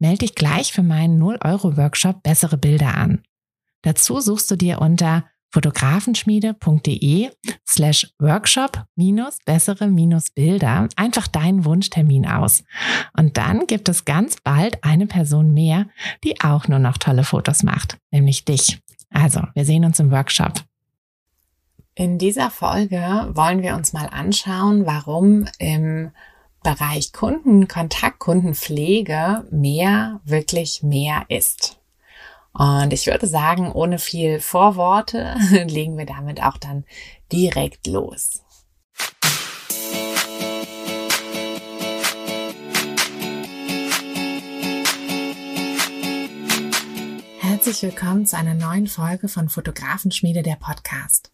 Melde dich gleich für meinen 0-Euro-Workshop Bessere Bilder an. Dazu suchst du dir unter fotografenschmiede.de slash workshop minus bessere minus Bilder einfach deinen Wunschtermin aus. Und dann gibt es ganz bald eine Person mehr, die auch nur noch tolle Fotos macht, nämlich dich. Also, wir sehen uns im Workshop. In dieser Folge wollen wir uns mal anschauen, warum im Bereich Kundenkontakt, Kundenpflege mehr wirklich mehr ist. Und ich würde sagen, ohne viel Vorworte legen wir damit auch dann direkt los. Herzlich willkommen zu einer neuen Folge von Fotografenschmiede der Podcast.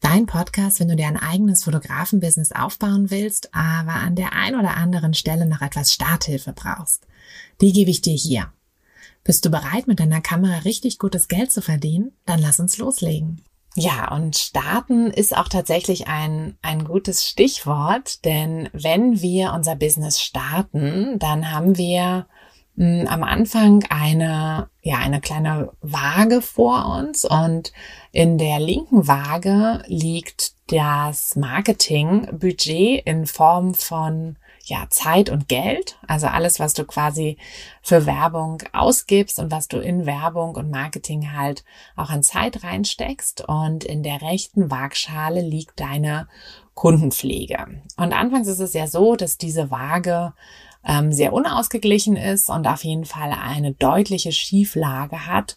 Dein Podcast, wenn du dir ein eigenes Fotografenbusiness aufbauen willst, aber an der ein oder anderen Stelle noch etwas Starthilfe brauchst. Die gebe ich dir hier. Bist du bereit, mit deiner Kamera richtig gutes Geld zu verdienen? Dann lass uns loslegen. Ja, und starten ist auch tatsächlich ein, ein gutes Stichwort, denn wenn wir unser Business starten, dann haben wir am Anfang eine, ja, eine kleine Waage vor uns und in der linken Waage liegt das Marketingbudget in Form von ja, Zeit und Geld, also alles, was du quasi für Werbung ausgibst und was du in Werbung und Marketing halt auch an Zeit reinsteckst. Und in der rechten Waagschale liegt deine Kundenpflege. Und anfangs ist es ja so, dass diese Waage ähm, sehr unausgeglichen ist und auf jeden Fall eine deutliche Schieflage hat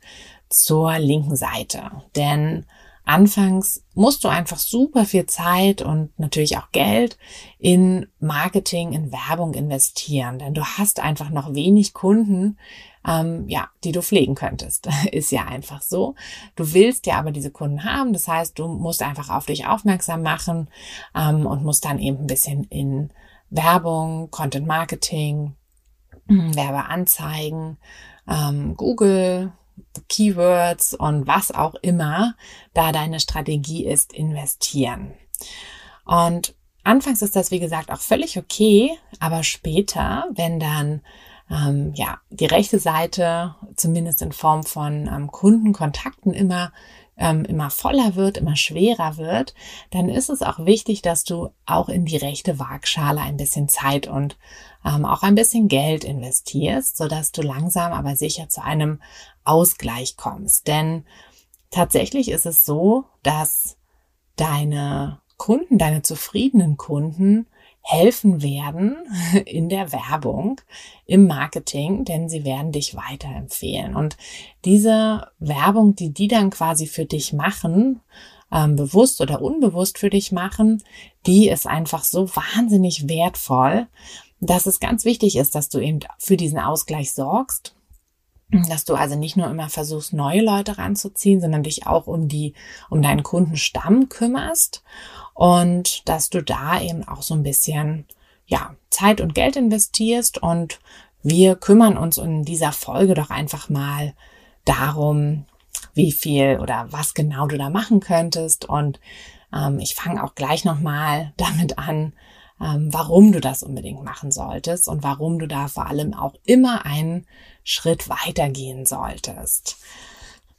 zur linken Seite. Denn Anfangs musst du einfach super viel Zeit und natürlich auch Geld in Marketing, in Werbung investieren, denn du hast einfach noch wenig Kunden, ähm, ja, die du pflegen könntest. Ist ja einfach so. Du willst ja aber diese Kunden haben, das heißt, du musst einfach auf dich aufmerksam machen ähm, und musst dann eben ein bisschen in Werbung, Content Marketing, Werbeanzeigen, ähm, Google, Keywords und was auch immer da deine Strategie ist, investieren. Und anfangs ist das, wie gesagt, auch völlig okay, aber später, wenn dann ähm, ja die rechte Seite zumindest in Form von ähm, Kundenkontakten immer ähm, immer voller wird, immer schwerer wird, dann ist es auch wichtig, dass du auch in die rechte Waagschale ein bisschen Zeit und ähm, auch ein bisschen Geld investierst, so dass du langsam aber sicher zu einem Ausgleich kommst. Denn tatsächlich ist es so, dass deine Kunden, deine zufriedenen Kunden helfen werden in der Werbung, im Marketing, denn sie werden dich weiterempfehlen. Und diese Werbung, die die dann quasi für dich machen, ähm, bewusst oder unbewusst für dich machen, die ist einfach so wahnsinnig wertvoll, dass es ganz wichtig ist, dass du eben für diesen Ausgleich sorgst dass du also nicht nur immer versuchst, neue Leute ranzuziehen, sondern dich auch um die, um deinen Kundenstamm kümmerst und dass du da eben auch so ein bisschen, ja, Zeit und Geld investierst und wir kümmern uns in dieser Folge doch einfach mal darum, wie viel oder was genau du da machen könntest und ähm, ich fange auch gleich nochmal damit an, ähm, warum du das unbedingt machen solltest und warum du da vor allem auch immer einen Schritt weitergehen solltest.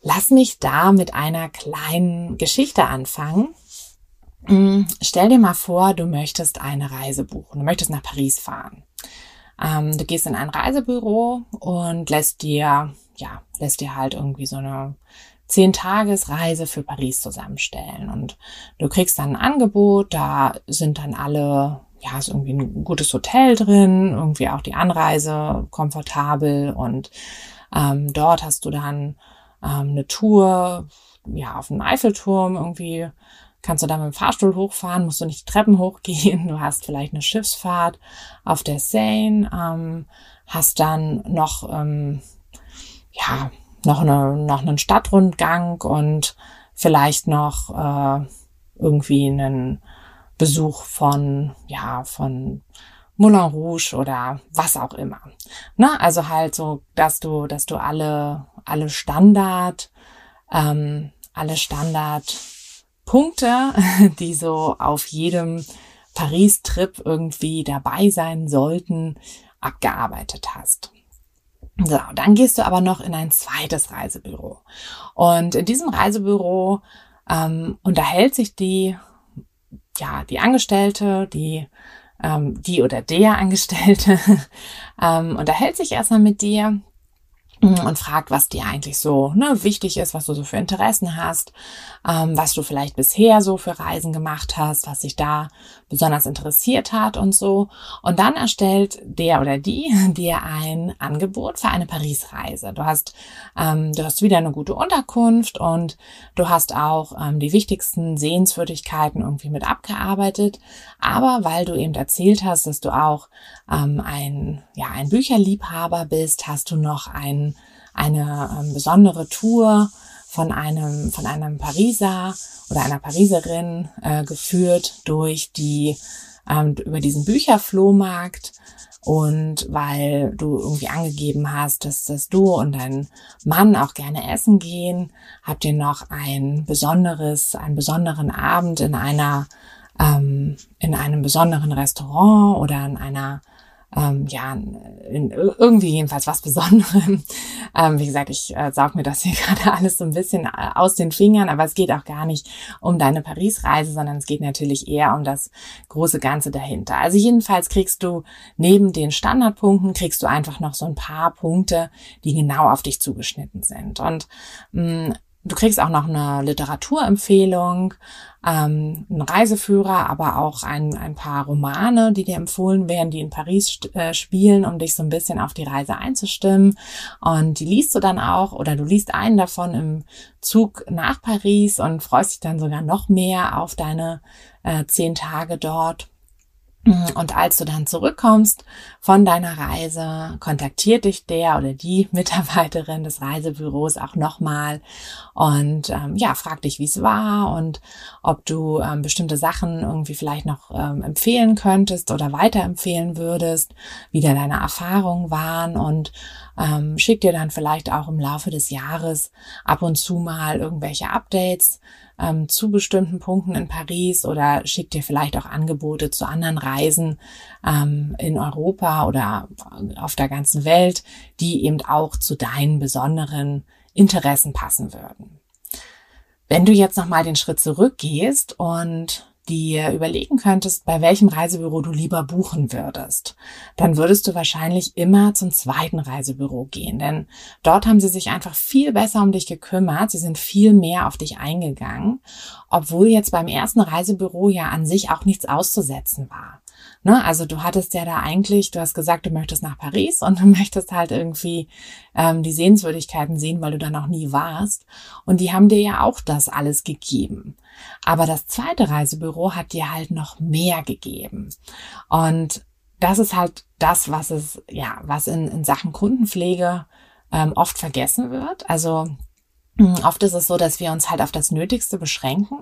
Lass mich da mit einer kleinen Geschichte anfangen. Mm, stell dir mal vor, du möchtest eine Reise buchen. Du möchtest nach Paris fahren. Ähm, du gehst in ein Reisebüro und lässt dir, ja, lässt dir halt irgendwie so eine zehn Tagesreise für Paris zusammenstellen und du kriegst dann ein Angebot, da sind dann alle ja, ist irgendwie ein gutes Hotel drin, irgendwie auch die Anreise komfortabel und ähm, dort hast du dann ähm, eine Tour, ja, auf dem Eiffelturm irgendwie kannst du da mit dem Fahrstuhl hochfahren, musst du nicht die Treppen hochgehen, du hast vielleicht eine Schiffsfahrt auf der Seine, ähm, hast dann noch ähm, ja, noch, eine, noch einen Stadtrundgang und vielleicht noch äh, irgendwie einen Besuch von, ja, von Moulin Rouge oder was auch immer. Ne? Also halt so, dass du, dass du alle, alle Standard, ähm, alle Standardpunkte, die so auf jedem Paris-Trip irgendwie dabei sein sollten, abgearbeitet hast. So, dann gehst du aber noch in ein zweites Reisebüro. Und in diesem Reisebüro ähm, unterhält sich die, ja, die Angestellte, die, ähm, die oder der Angestellte, ähm, unterhält sich erstmal mit dir und fragt, was dir eigentlich so ne, wichtig ist, was du so für Interessen hast, ähm, was du vielleicht bisher so für Reisen gemacht hast, was dich da besonders interessiert hat und so. Und dann erstellt der oder die dir ein Angebot für eine Paris-Reise. Du hast, ähm, du hast wieder eine gute Unterkunft und du hast auch ähm, die wichtigsten Sehenswürdigkeiten irgendwie mit abgearbeitet. Aber weil du eben erzählt hast, dass du auch ähm, ein, ja, ein Bücherliebhaber bist, hast du noch ein eine ähm, besondere Tour von einem, von einem Pariser oder einer Pariserin äh, geführt durch die, ähm, über diesen Bücherflohmarkt. Und weil du irgendwie angegeben hast, dass, dass du und dein Mann auch gerne essen gehen, habt ihr noch ein besonderes, einen besonderen Abend in einer, ähm, in einem besonderen Restaurant oder in einer ähm, ja, in, irgendwie jedenfalls was Besonderem. Ähm, wie gesagt, ich äh, saug mir das hier gerade alles so ein bisschen äh, aus den Fingern, aber es geht auch gar nicht um deine Paris-Reise, sondern es geht natürlich eher um das große Ganze dahinter. Also jedenfalls kriegst du neben den Standardpunkten, kriegst du einfach noch so ein paar Punkte, die genau auf dich zugeschnitten sind. Und mh, mm, Du kriegst auch noch eine Literaturempfehlung, ähm, einen Reiseführer, aber auch ein, ein paar Romane, die dir empfohlen werden, die in Paris äh, spielen, um dich so ein bisschen auf die Reise einzustimmen. Und die liest du dann auch oder du liest einen davon im Zug nach Paris und freust dich dann sogar noch mehr auf deine äh, zehn Tage dort. Und als du dann zurückkommst von deiner Reise, kontaktiert dich der oder die Mitarbeiterin des Reisebüros auch nochmal und ähm, ja, fragt dich, wie es war und ob du ähm, bestimmte Sachen irgendwie vielleicht noch ähm, empfehlen könntest oder weiterempfehlen würdest, wie da deine Erfahrungen waren und ähm, schickt dir dann vielleicht auch im Laufe des Jahres ab und zu mal irgendwelche Updates ähm, zu bestimmten Punkten in Paris oder schickt dir vielleicht auch Angebote zu anderen Reisen ähm, in Europa oder auf der ganzen Welt, die eben auch zu deinen besonderen Interessen passen würden. Wenn du jetzt nochmal den Schritt zurückgehst und dir überlegen könntest, bei welchem Reisebüro du lieber buchen würdest, dann würdest du wahrscheinlich immer zum zweiten Reisebüro gehen, denn dort haben sie sich einfach viel besser um dich gekümmert, sie sind viel mehr auf dich eingegangen, obwohl jetzt beim ersten Reisebüro ja an sich auch nichts auszusetzen war. Ne? Also du hattest ja da eigentlich, du hast gesagt, du möchtest nach Paris und du möchtest halt irgendwie ähm, die Sehenswürdigkeiten sehen, weil du da noch nie warst. Und die haben dir ja auch das alles gegeben. Aber das zweite Reisebüro hat dir halt noch mehr gegeben. Und das ist halt das, was es, ja, was in, in Sachen Kundenpflege ähm, oft vergessen wird. Also hm, Oft ist es so, dass wir uns halt auf das Nötigste beschränken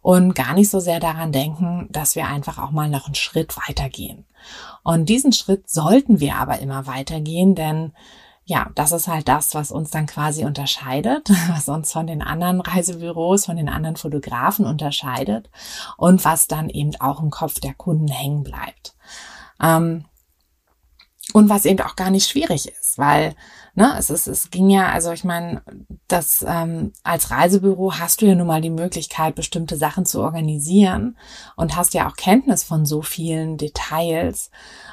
und gar nicht so sehr daran denken, dass wir einfach auch mal noch einen Schritt weitergehen. Und diesen Schritt sollten wir aber immer weitergehen, denn ja, das ist halt das, was uns dann quasi unterscheidet, was uns von den anderen Reisebüros, von den anderen Fotografen unterscheidet und was dann eben auch im Kopf der Kunden hängen bleibt. Ähm, und was eben auch gar nicht schwierig ist, weil ne, es ist, es ging ja, also ich meine, das ähm, als Reisebüro hast du ja nun mal die Möglichkeit, bestimmte Sachen zu organisieren und hast ja auch Kenntnis von so vielen Details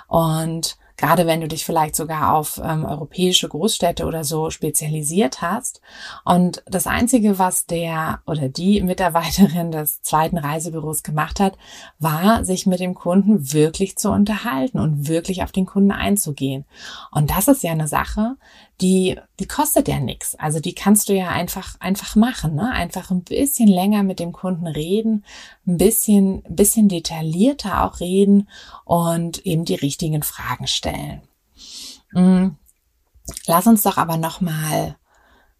und gerade wenn du dich vielleicht sogar auf ähm, europäische Großstädte oder so spezialisiert hast. Und das Einzige, was der oder die Mitarbeiterin des zweiten Reisebüros gemacht hat, war, sich mit dem Kunden wirklich zu unterhalten und wirklich auf den Kunden einzugehen. Und das ist ja eine Sache, die, die kostet ja nichts. Also die kannst du ja einfach, einfach machen, ne? Einfach ein bisschen länger mit dem Kunden reden, ein bisschen, bisschen detaillierter auch reden und eben die richtigen Fragen stellen. Mm. Lass uns doch aber nochmal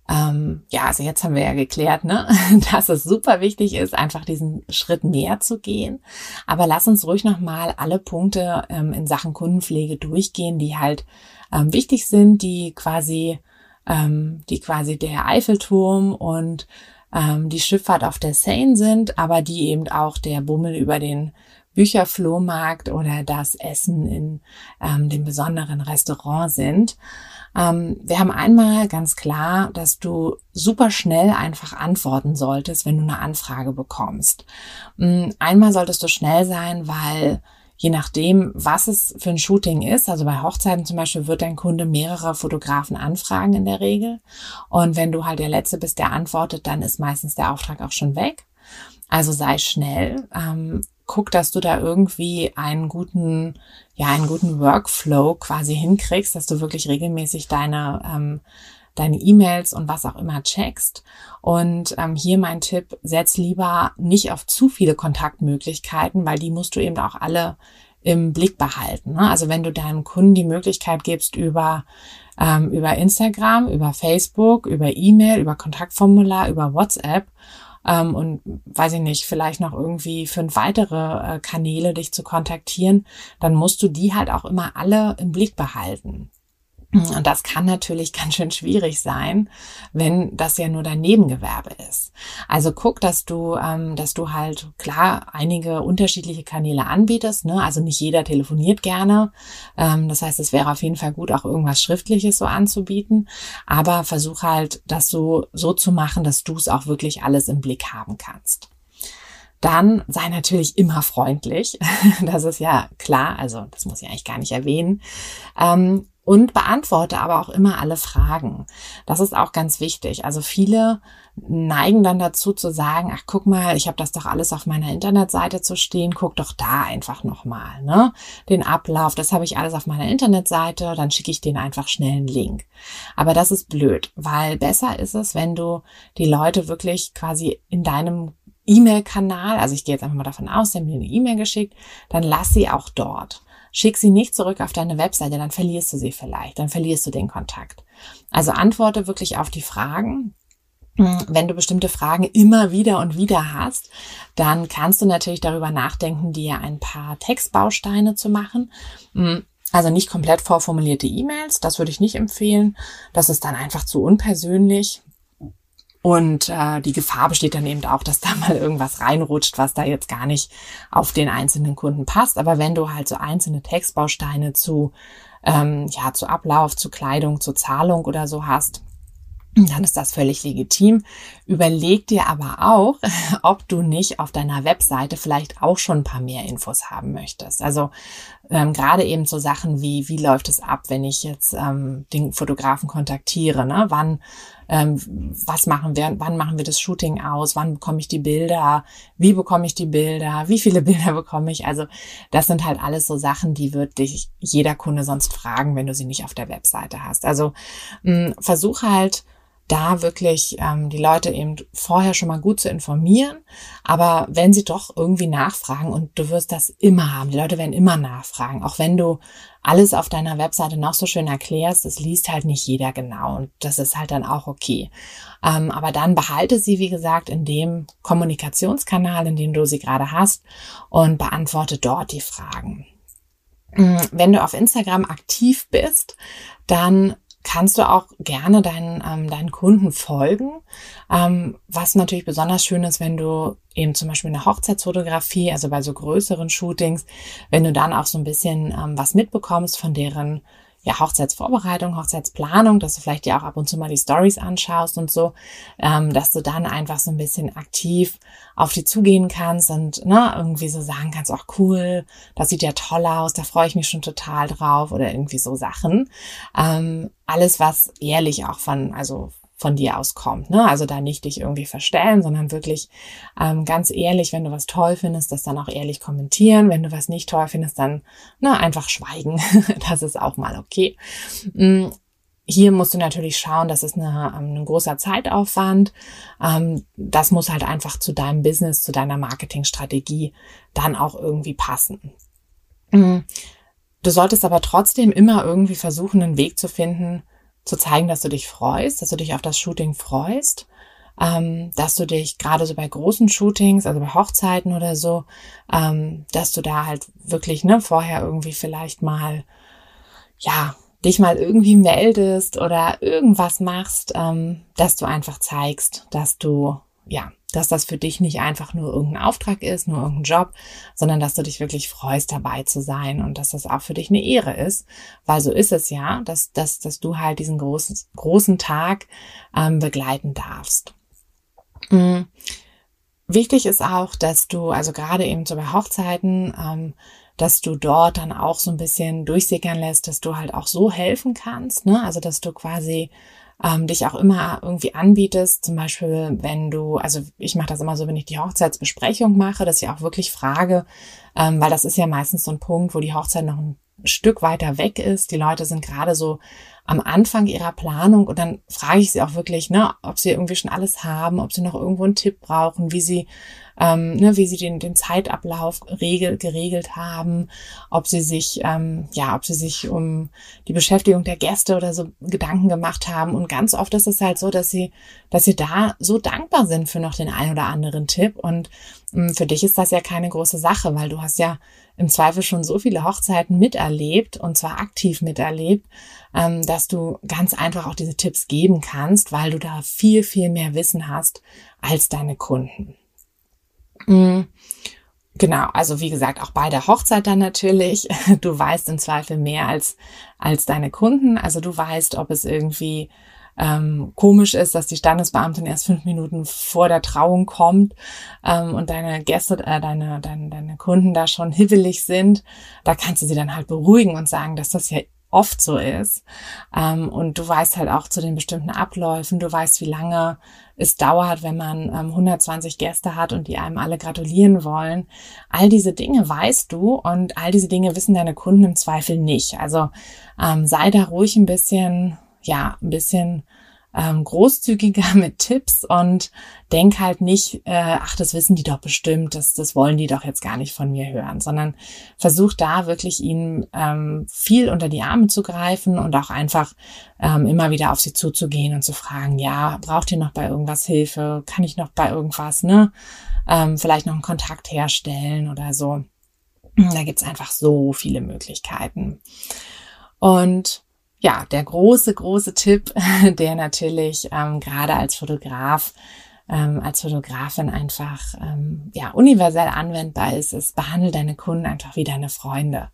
ähm, ja, also jetzt haben wir ja geklärt, ne, dass es super wichtig ist, einfach diesen Schritt mehr zu gehen. Aber lass uns ruhig nochmal alle Punkte ähm, in Sachen Kundenpflege durchgehen, die halt ähm, wichtig sind, die quasi, ähm, die quasi der Eiffelturm und ähm, die Schifffahrt auf der Seine sind, aber die eben auch der Bummel über den Bücherflohmarkt oder das Essen in ähm, dem besonderen Restaurant sind. Ähm, wir haben einmal ganz klar, dass du super schnell einfach antworten solltest, wenn du eine Anfrage bekommst. Mm, einmal solltest du schnell sein, weil je nachdem, was es für ein Shooting ist, also bei Hochzeiten zum Beispiel wird dein Kunde mehrere Fotografen anfragen in der Regel. Und wenn du halt der Letzte bist, der antwortet, dann ist meistens der Auftrag auch schon weg. Also sei schnell. Ähm, guck, dass du da irgendwie einen guten, ja, einen guten Workflow quasi hinkriegst, dass du wirklich regelmäßig deine, ähm, deine E-Mails und was auch immer checkst. Und ähm, hier mein Tipp, setz lieber nicht auf zu viele Kontaktmöglichkeiten, weil die musst du eben auch alle im Blick behalten. Ne? Also wenn du deinem Kunden die Möglichkeit gibst, über, ähm, über Instagram, über Facebook, über E-Mail, über Kontaktformular, über WhatsApp ähm, und weiß ich nicht, vielleicht noch irgendwie fünf weitere äh, Kanäle dich zu kontaktieren, dann musst du die halt auch immer alle im Blick behalten. Und das kann natürlich ganz schön schwierig sein, wenn das ja nur dein Nebengewerbe ist. Also guck, dass du, ähm, dass du halt klar einige unterschiedliche Kanäle anbietest. Ne? Also nicht jeder telefoniert gerne. Ähm, das heißt, es wäre auf jeden Fall gut, auch irgendwas Schriftliches so anzubieten. Aber versuch halt, das so so zu machen, dass du es auch wirklich alles im Blick haben kannst. Dann sei natürlich immer freundlich. Das ist ja klar. Also das muss ich eigentlich gar nicht erwähnen. Ähm, und beantworte aber auch immer alle Fragen. Das ist auch ganz wichtig. Also viele neigen dann dazu zu sagen, ach guck mal, ich habe das doch alles auf meiner Internetseite zu stehen, guck doch da einfach nochmal, ne? Den Ablauf, das habe ich alles auf meiner Internetseite, dann schicke ich denen einfach schnell einen Link. Aber das ist blöd, weil besser ist es, wenn du die Leute wirklich quasi in deinem E-Mail-Kanal, also ich gehe jetzt einfach mal davon aus, der mir eine E-Mail geschickt, dann lass sie auch dort. Schick sie nicht zurück auf deine Webseite, dann verlierst du sie vielleicht, dann verlierst du den Kontakt. Also antworte wirklich auf die Fragen. Hm, wenn du bestimmte Fragen immer wieder und wieder hast, dann kannst du natürlich darüber nachdenken, dir ein paar Textbausteine zu machen. Hm, also nicht komplett vorformulierte E-Mails, das würde ich nicht empfehlen. Das ist dann einfach zu unpersönlich. Und äh, die Gefahr besteht dann eben auch, dass da mal irgendwas reinrutscht, was da jetzt gar nicht auf den einzelnen Kunden passt. Aber wenn du halt so einzelne Textbausteine zu, ähm, ja, zu Ablauf, zu Kleidung, zu Zahlung oder so hast, dann ist das völlig legitim. Überleg dir aber auch, ob du nicht auf deiner Webseite vielleicht auch schon ein paar mehr Infos haben möchtest. Also ähm, gerade eben so Sachen wie, wie läuft es ab, wenn ich jetzt ähm, den Fotografen kontaktiere, ne? Wann, ähm, was machen wir, wann machen wir das Shooting aus, wann bekomme ich die Bilder, wie bekomme ich die Bilder, wie viele Bilder bekomme ich. Also das sind halt alles so Sachen, die wird dich jeder Kunde sonst fragen, wenn du sie nicht auf der Webseite hast. Also mh, versuch halt, da wirklich ähm, die Leute eben vorher schon mal gut zu informieren. Aber wenn sie doch irgendwie nachfragen und du wirst das immer haben, die Leute werden immer nachfragen, auch wenn du alles auf deiner Webseite noch so schön erklärst, das liest halt nicht jeder genau und das ist halt dann auch okay. Ähm, aber dann behalte sie, wie gesagt, in dem Kommunikationskanal, in dem du sie gerade hast und beantworte dort die Fragen. Mm, wenn du auf Instagram aktiv bist, dann kannst du auch gerne deinen, ähm, deinen Kunden folgen. Ähm, was natürlich besonders schön ist, wenn du eben zum Beispiel eine Hochzeitsfotografie, also bei so größeren Shootings, wenn du dann auch so ein bisschen ähm, was mitbekommst von deren ja, Hochzeitsvorbereitung, Hochzeitsplanung, dass du vielleicht dir auch ab und zu mal die Stories anschaust und so, ähm, dass du dann einfach so ein bisschen aktiv auf die zugehen kannst und ne, irgendwie so sagen kannst, ach cool, das sieht ja toll aus, da freue ich mich schon total drauf oder irgendwie so Sachen. Ähm, alles, was ehrlich auch von, also von dir aus kommt. Ne? Also da nicht dich irgendwie verstellen, sondern wirklich ähm, ganz ehrlich, wenn du was toll findest, das dann auch ehrlich kommentieren. Wenn du was nicht toll findest, dann na, einfach schweigen. das ist auch mal okay. Mhm. Hier musst du natürlich schauen, das ist eine, ähm, ein großer Zeitaufwand. Ähm, das muss halt einfach zu deinem Business, zu deiner Marketingstrategie dann auch irgendwie passen. Mhm. Du solltest aber trotzdem immer irgendwie versuchen, einen Weg zu finden, zu zeigen, dass du dich freust, dass du dich auf das Shooting freust, ähm, dass du dich gerade so bei großen Shootings, also bei Hochzeiten oder so, ähm, dass du da halt wirklich ne vorher irgendwie vielleicht mal ja dich mal irgendwie meldest oder irgendwas machst, ähm, dass du einfach zeigst, dass du ja dass das für dich nicht einfach nur irgendein Auftrag ist, nur irgendein Job, sondern dass du dich wirklich freust, dabei zu sein und dass das auch für dich eine Ehre ist, weil so ist es ja, dass, dass, dass du halt diesen großen, großen Tag ähm, begleiten darfst. Mhm. Wichtig ist auch, dass du, also gerade eben so bei Hochzeiten, ähm, dass du dort dann auch so ein bisschen durchsickern lässt, dass du halt auch so helfen kannst, ne? Also dass du quasi ähm, dich auch immer irgendwie anbietest. Zum Beispiel, wenn du, also ich mache das immer so, wenn ich die Hochzeitsbesprechung mache, dass ich auch wirklich frage, ähm, weil das ist ja meistens so ein Punkt, wo die Hochzeit noch ein Stück weiter weg ist. Die Leute sind gerade so am Anfang ihrer Planung und dann frage ich sie auch wirklich, ne, ob sie irgendwie schon alles haben, ob sie noch irgendwo einen Tipp brauchen, wie sie ähm, ne, wie sie den, den Zeitablauf regel, geregelt haben, ob sie sich, ähm, ja, ob sie sich um die Beschäftigung der Gäste oder so Gedanken gemacht haben. Und ganz oft ist es halt so, dass sie, dass sie da so dankbar sind für noch den einen oder anderen Tipp. Und ähm, für dich ist das ja keine große Sache, weil du hast ja im Zweifel schon so viele Hochzeiten miterlebt und zwar aktiv miterlebt, ähm, dass du ganz einfach auch diese Tipps geben kannst, weil du da viel, viel mehr Wissen hast als deine Kunden. Mhm. Genau, also wie gesagt, auch bei der Hochzeit dann natürlich. Du weißt im Zweifel mehr als, als deine Kunden. Also du weißt, ob es irgendwie ähm, komisch ist, dass die Standesbeamtin erst fünf Minuten vor der Trauung kommt ähm, und deine Gäste, äh, deine, deine, deine Kunden da schon hibbelig sind. Da kannst du sie dann halt beruhigen und sagen, dass das ja oft so ist. Ähm, und du weißt halt auch zu den bestimmten Abläufen, du weißt, wie lange es dauert, wenn man ähm, 120 Gäste hat und die einem alle gratulieren wollen. All diese Dinge weißt du und all diese Dinge wissen deine Kunden im Zweifel nicht. Also ähm, sei da ruhig ein bisschen, ja, ein bisschen ähm, großzügiger mit Tipps und denk halt nicht, äh, ach, das wissen die doch bestimmt, das, das wollen die doch jetzt gar nicht von mir hören, sondern versuch da wirklich ihnen ähm, viel unter die Arme zu greifen und auch einfach ähm, immer wieder auf sie zuzugehen und zu fragen, ja, braucht ihr noch bei irgendwas Hilfe? Kann ich noch bei irgendwas, ne? Ähm, vielleicht noch einen Kontakt herstellen oder so. Da gibt's einfach so viele Möglichkeiten. Und ja, der große, große Tipp, der natürlich ähm, gerade als Fotograf, ähm, als Fotografin einfach ähm, ja universell anwendbar ist, ist, behandle deine Kunden einfach wie deine Freunde.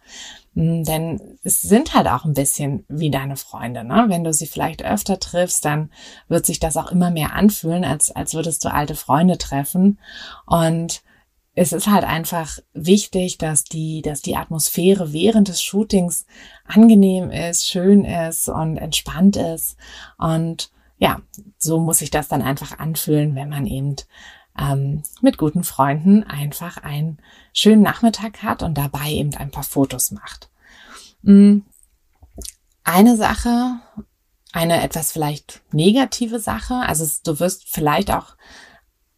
Hm, denn es sind halt auch ein bisschen wie deine Freunde. Ne? Wenn du sie vielleicht öfter triffst, dann wird sich das auch immer mehr anfühlen, als, als würdest du alte Freunde treffen. Und es ist halt einfach wichtig, dass die, dass die Atmosphäre während des Shootings angenehm ist, schön ist und entspannt ist. Und ja, so muss sich das dann einfach anfühlen, wenn man eben ähm, mit guten Freunden einfach einen schönen Nachmittag hat und dabei eben ein paar Fotos macht. Mm, eine Sache, eine etwas vielleicht negative Sache, also du wirst vielleicht auch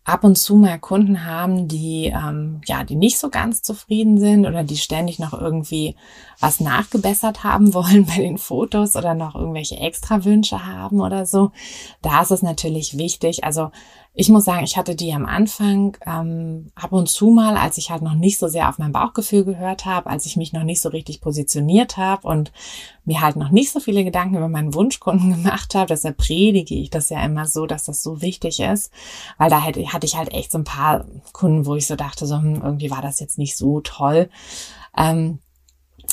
ab und zu mal Kunden haben, die ähm, ja, die nicht so ganz zufrieden sind oder die ständig noch irgendwie was nachgebessert haben wollen bei den Fotos oder noch irgendwelche Extrawünsche haben oder so. Da ist es natürlich wichtig. Also ich muss sagen, ich hatte die am Anfang ähm, ab und zu mal, als ich halt noch nicht so sehr auf mein Bauchgefühl gehört habe, als ich mich noch nicht so richtig positioniert habe und mir halt noch nicht so viele Gedanken über meinen Wunschkunden gemacht habe. Deshalb predige ich das ja immer so, dass das so wichtig ist, weil da hatte, hatte ich halt echt so ein paar Kunden, wo ich so dachte, so hm, irgendwie war das jetzt nicht so toll. Ähm,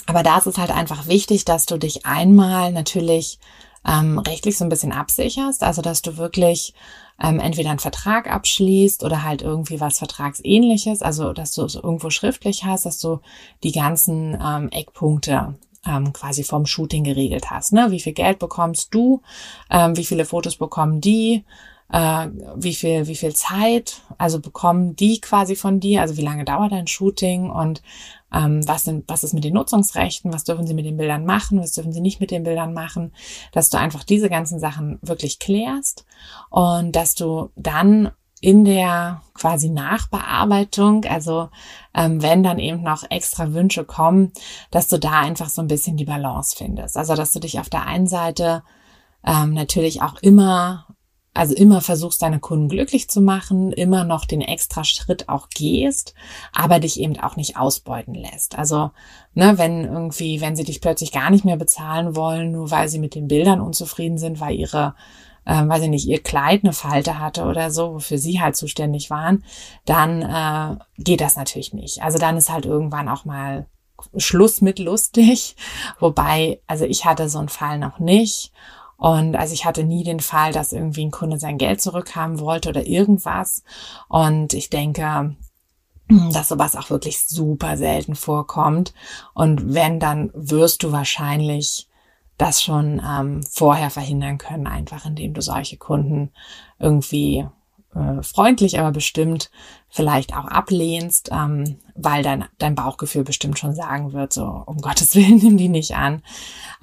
aber da ist es halt einfach wichtig, dass du dich einmal natürlich ähm, rechtlich so ein bisschen absicherst, also dass du wirklich ähm, entweder einen Vertrag abschließt oder halt irgendwie was Vertragsähnliches, also dass du es irgendwo schriftlich hast, dass du die ganzen ähm, Eckpunkte ähm, quasi vom Shooting geregelt hast. Ne? Wie viel Geld bekommst du? Ähm, wie viele Fotos bekommen die? Äh, wie viel, wie viel Zeit? Also bekommen die quasi von dir? Also wie lange dauert dein Shooting? Und ähm, was, sind, was ist mit den Nutzungsrechten, was dürfen sie mit den Bildern machen, was dürfen sie nicht mit den Bildern machen, dass du einfach diese ganzen Sachen wirklich klärst und dass du dann in der quasi Nachbearbeitung, also ähm, wenn dann eben noch extra Wünsche kommen, dass du da einfach so ein bisschen die Balance findest. Also dass du dich auf der einen Seite ähm, natürlich auch immer also immer versuchst, deine Kunden glücklich zu machen, immer noch den extra Schritt auch gehst, aber dich eben auch nicht ausbeuten lässt. Also, ne, wenn irgendwie, wenn sie dich plötzlich gar nicht mehr bezahlen wollen, nur weil sie mit den Bildern unzufrieden sind, weil ihre, äh, weiß ich nicht, ihr Kleid eine Falte hatte oder so, wofür sie halt zuständig waren, dann äh, geht das natürlich nicht. Also dann ist halt irgendwann auch mal Schluss mit lustig. Wobei, also ich hatte so einen Fall noch nicht. Und also ich hatte nie den Fall, dass irgendwie ein Kunde sein Geld zurückhaben wollte oder irgendwas. Und ich denke, dass sowas auch wirklich super selten vorkommt. Und wenn, dann wirst du wahrscheinlich das schon ähm, vorher verhindern können, einfach indem du solche Kunden irgendwie äh, freundlich, aber bestimmt vielleicht auch ablehnst, ähm, weil dein, dein Bauchgefühl bestimmt schon sagen wird, so um Gottes Willen nimm die nicht an.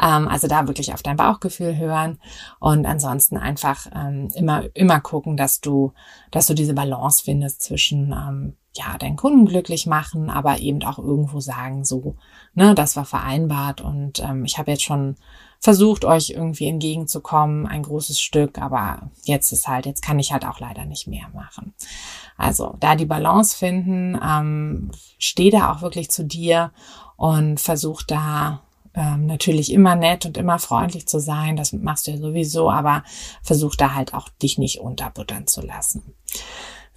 Ähm, also da wirklich auf dein Bauchgefühl hören und ansonsten einfach ähm, immer immer gucken, dass du dass du diese Balance findest zwischen ähm, ja deinen Kunden glücklich machen, aber eben auch irgendwo sagen, so ne, das war vereinbart und ähm, ich habe jetzt schon versucht, euch irgendwie entgegenzukommen, ein großes Stück, aber jetzt ist halt, jetzt kann ich halt auch leider nicht mehr machen. Also da die Balance finden, ähm, steh da auch wirklich zu dir und versuch da ähm, natürlich immer nett und immer freundlich zu sein. Das machst du ja sowieso, aber versuch da halt auch dich nicht unterbuttern zu lassen.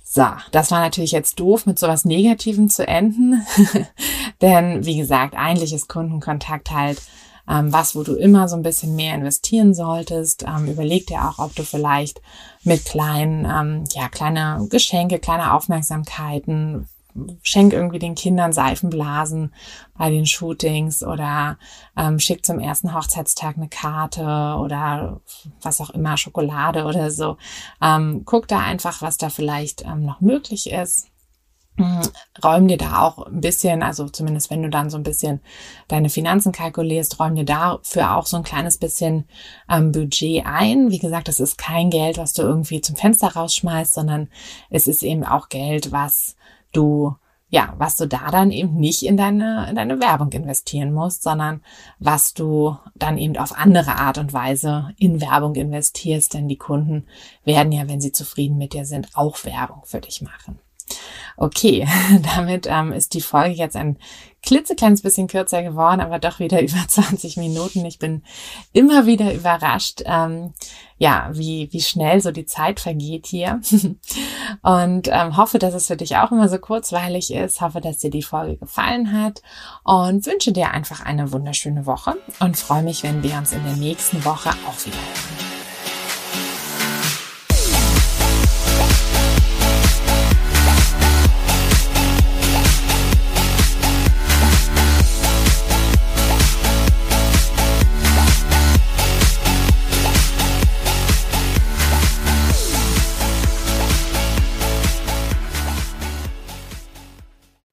So, das war natürlich jetzt doof, mit sowas Negativem zu enden. Denn wie gesagt, eigentlich ist Kundenkontakt halt ähm, was, wo du immer so ein bisschen mehr investieren solltest. Ähm, überleg dir auch, ob du vielleicht mit kleinen, ähm, ja, kleine Geschenke, kleine Aufmerksamkeiten, schenk irgendwie den Kindern Seifenblasen bei den Shootings oder ähm, schick zum ersten Hochzeitstag eine Karte oder was auch immer, Schokolade oder so. Ähm, guck da einfach, was da vielleicht ähm, noch möglich ist. Räum dir da auch ein bisschen, also zumindest wenn du dann so ein bisschen deine Finanzen kalkulierst, räum dir dafür auch so ein kleines bisschen ähm, Budget ein. Wie gesagt, das ist kein Geld, was du irgendwie zum Fenster rausschmeißt, sondern es ist eben auch Geld, was du ja, was du da dann eben nicht in deine, in deine Werbung investieren musst, sondern was du dann eben auf andere Art und Weise in Werbung investierst, denn die Kunden werden ja, wenn sie zufrieden mit dir sind, auch Werbung für dich machen. Okay, damit ähm, ist die Folge jetzt ein klitzekleines bisschen kürzer geworden, aber doch wieder über 20 Minuten. Ich bin immer wieder überrascht, ähm, ja, wie, wie schnell so die Zeit vergeht hier. und ähm, hoffe, dass es für dich auch immer so kurzweilig ist. Hoffe, dass dir die Folge gefallen hat und wünsche dir einfach eine wunderschöne Woche und freue mich, wenn wir uns in der nächsten Woche auch wieder hören.